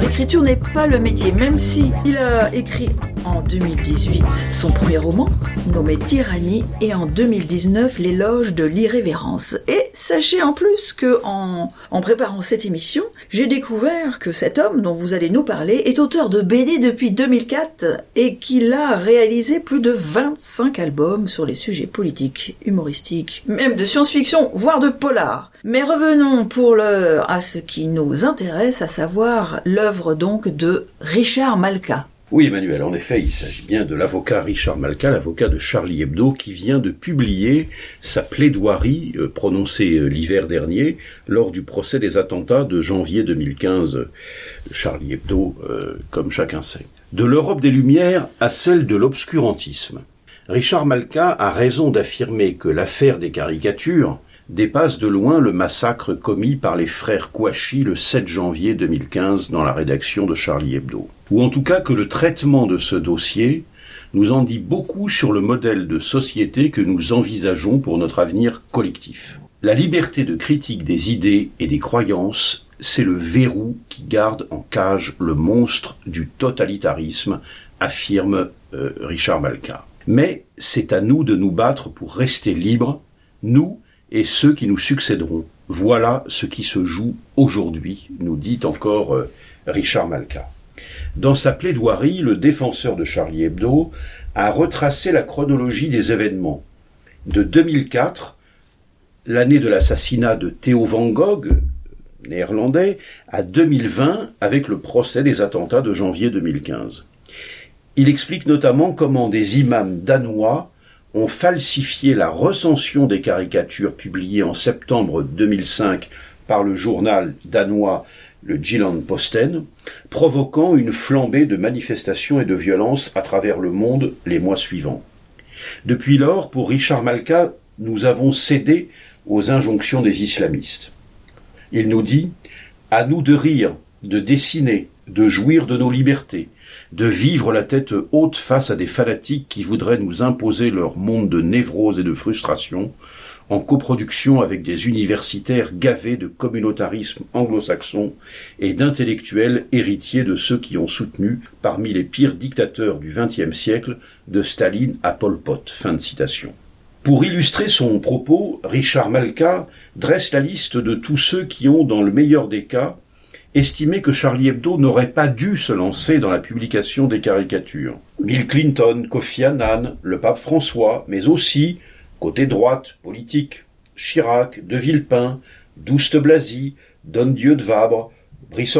l'écriture n'est pas le métier, même si il a écrit en 2018 son premier roman, nommé Tyrannie, et en 2019 L'éloge de l'irrévérence. Et sachez en plus que en, préparant cette émission, j'ai découvert que cet homme dont vous allez nous parler est auteur de BD depuis 2004 et qu'il a réalisé plus de 25 albums sur les sujets politiques, humoristiques, même de science-fiction, voire de polar. Mais revenons pour l'heure à ce qui nous intéresse, à savoir l'œuvre donc de Richard Malka. Oui, Emmanuel, en effet, il s'agit bien de l'avocat Richard Malka, l'avocat de Charlie Hebdo, qui vient de publier sa plaidoirie euh, prononcée euh, l'hiver dernier lors du procès des attentats de janvier 2015. Charlie Hebdo, euh, comme chacun sait. De l'Europe des Lumières à celle de l'obscurantisme. Richard Malka a raison d'affirmer que l'affaire des caricatures dépasse de loin le massacre commis par les frères Kouachi le 7 janvier 2015 dans la rédaction de Charlie Hebdo. Ou en tout cas que le traitement de ce dossier nous en dit beaucoup sur le modèle de société que nous envisageons pour notre avenir collectif. La liberté de critique des idées et des croyances, c'est le verrou qui garde en cage le monstre du totalitarisme, affirme euh, Richard Malka. Mais c'est à nous de nous battre pour rester libres, nous et ceux qui nous succéderont. Voilà ce qui se joue aujourd'hui, nous dit encore euh, Richard Malka. Dans sa plaidoirie, le défenseur de Charlie Hebdo a retracé la chronologie des événements. De 2004, l'année de l'assassinat de Theo Van Gogh, néerlandais, à 2020 avec le procès des attentats de janvier 2015. Il explique notamment comment des imams danois ont falsifié la recension des caricatures publiées en septembre 2005 par le journal danois le Jylland Posten, provoquant une flambée de manifestations et de violences à travers le monde les mois suivants. Depuis lors, pour Richard Malka, nous avons cédé aux injonctions des islamistes. Il nous dit À nous de rire, de dessiner, de jouir de nos libertés, de vivre la tête haute face à des fanatiques qui voudraient nous imposer leur monde de névrose et de frustration, en coproduction avec des universitaires gavés de communautarisme anglo-saxon et d'intellectuels héritiers de ceux qui ont soutenu, parmi les pires dictateurs du XXe siècle, de Staline à Pol Pot. Fin de citation. Pour illustrer son propos, Richard Malka dresse la liste de tous ceux qui ont, dans le meilleur des cas, estimé que Charlie Hebdo n'aurait pas dû se lancer dans la publication des caricatures. Bill Clinton, Kofi Annan, le pape François, mais aussi Côté droite, politique, Chirac, De Villepin, Douste Blazy, Don Dieu de Vabre, Brice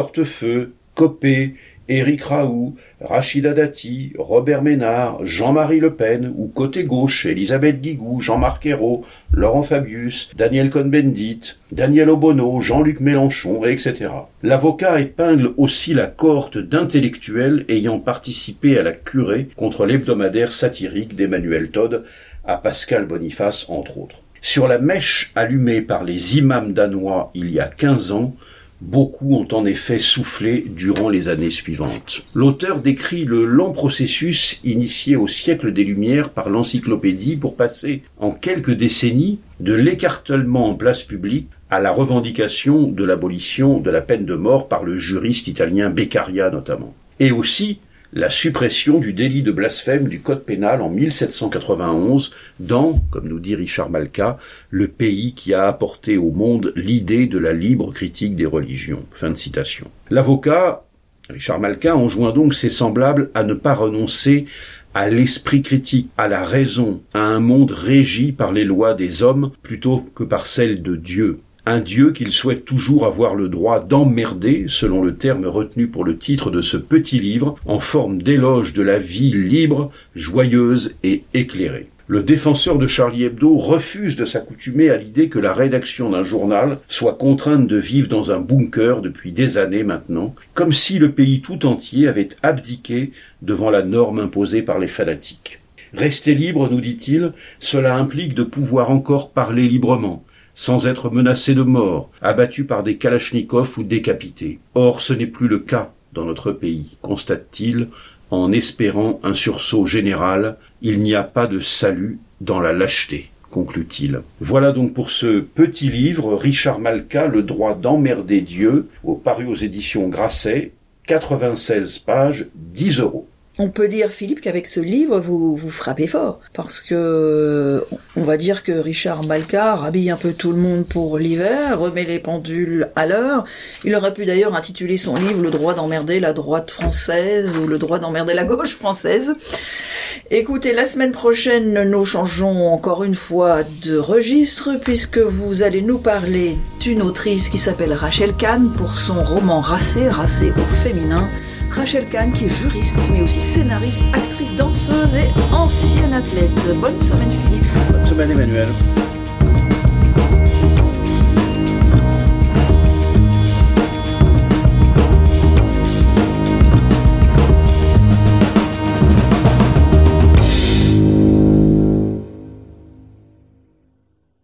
Copé, Éric Raoult, Rachida Dati, Robert Ménard, Jean-Marie Le Pen, ou côté gauche, Elisabeth Guigou, Jean-Marc Ayrault, Laurent Fabius, Daniel Cohn-Bendit, Daniel Obono, Jean-Luc Mélenchon, etc. L'avocat épingle aussi la cohorte d'intellectuels ayant participé à la curée contre l'hebdomadaire satirique d'Emmanuel Todd, à Pascal Boniface entre autres. Sur la mèche allumée par les imams danois il y a quinze ans, beaucoup ont en effet soufflé durant les années suivantes. L'auteur décrit le lent processus initié au siècle des Lumières par l'encyclopédie pour passer en quelques décennies de l'écartèlement en place publique à la revendication de l'abolition de la peine de mort par le juriste italien Beccaria notamment. Et aussi la suppression du délit de blasphème du Code pénal en 1791 dans, comme nous dit Richard Malka, le pays qui a apporté au monde l'idée de la libre critique des religions. Fin de citation. L'avocat, Richard Malka, enjoint donc ses semblables à ne pas renoncer à l'esprit critique, à la raison, à un monde régi par les lois des hommes plutôt que par celles de Dieu, un Dieu qu'il souhaite toujours avoir le droit d'emmerder, selon le terme retenu pour le titre de ce petit livre, en forme d'éloge de la vie libre, joyeuse et éclairée. Le défenseur de Charlie Hebdo refuse de s'accoutumer à l'idée que la rédaction d'un journal soit contrainte de vivre dans un bunker depuis des années maintenant, comme si le pays tout entier avait abdiqué devant la norme imposée par les fanatiques. Rester libre, nous dit-il, cela implique de pouvoir encore parler librement, sans être menacé de mort, abattu par des kalachnikovs ou décapité. Or ce n'est plus le cas dans notre pays, constate-t-il, en espérant un sursaut général, il n'y a pas de salut dans la lâcheté conclut-il. Voilà donc pour ce petit livre, Richard Malka, Le droit d'emmerder Dieu, paru aux éditions Grasset, 96 pages, 10 euros. On peut dire, Philippe, qu'avec ce livre, vous, vous frappez fort. Parce que, on va dire que Richard Malka habille un peu tout le monde pour l'hiver, remet les pendules à l'heure. Il aurait pu d'ailleurs intituler son livre Le droit d'emmerder la droite française ou Le droit d'emmerder la gauche française. Écoutez, la semaine prochaine, nous changeons encore une fois de registre puisque vous allez nous parler d'une autrice qui s'appelle Rachel Kahn pour son roman Racé, Racé au féminin. Rachel Kahn qui est juriste mais aussi scénariste, actrice, danseuse et ancienne athlète. Bonne semaine Philippe. Bonne semaine Emmanuel.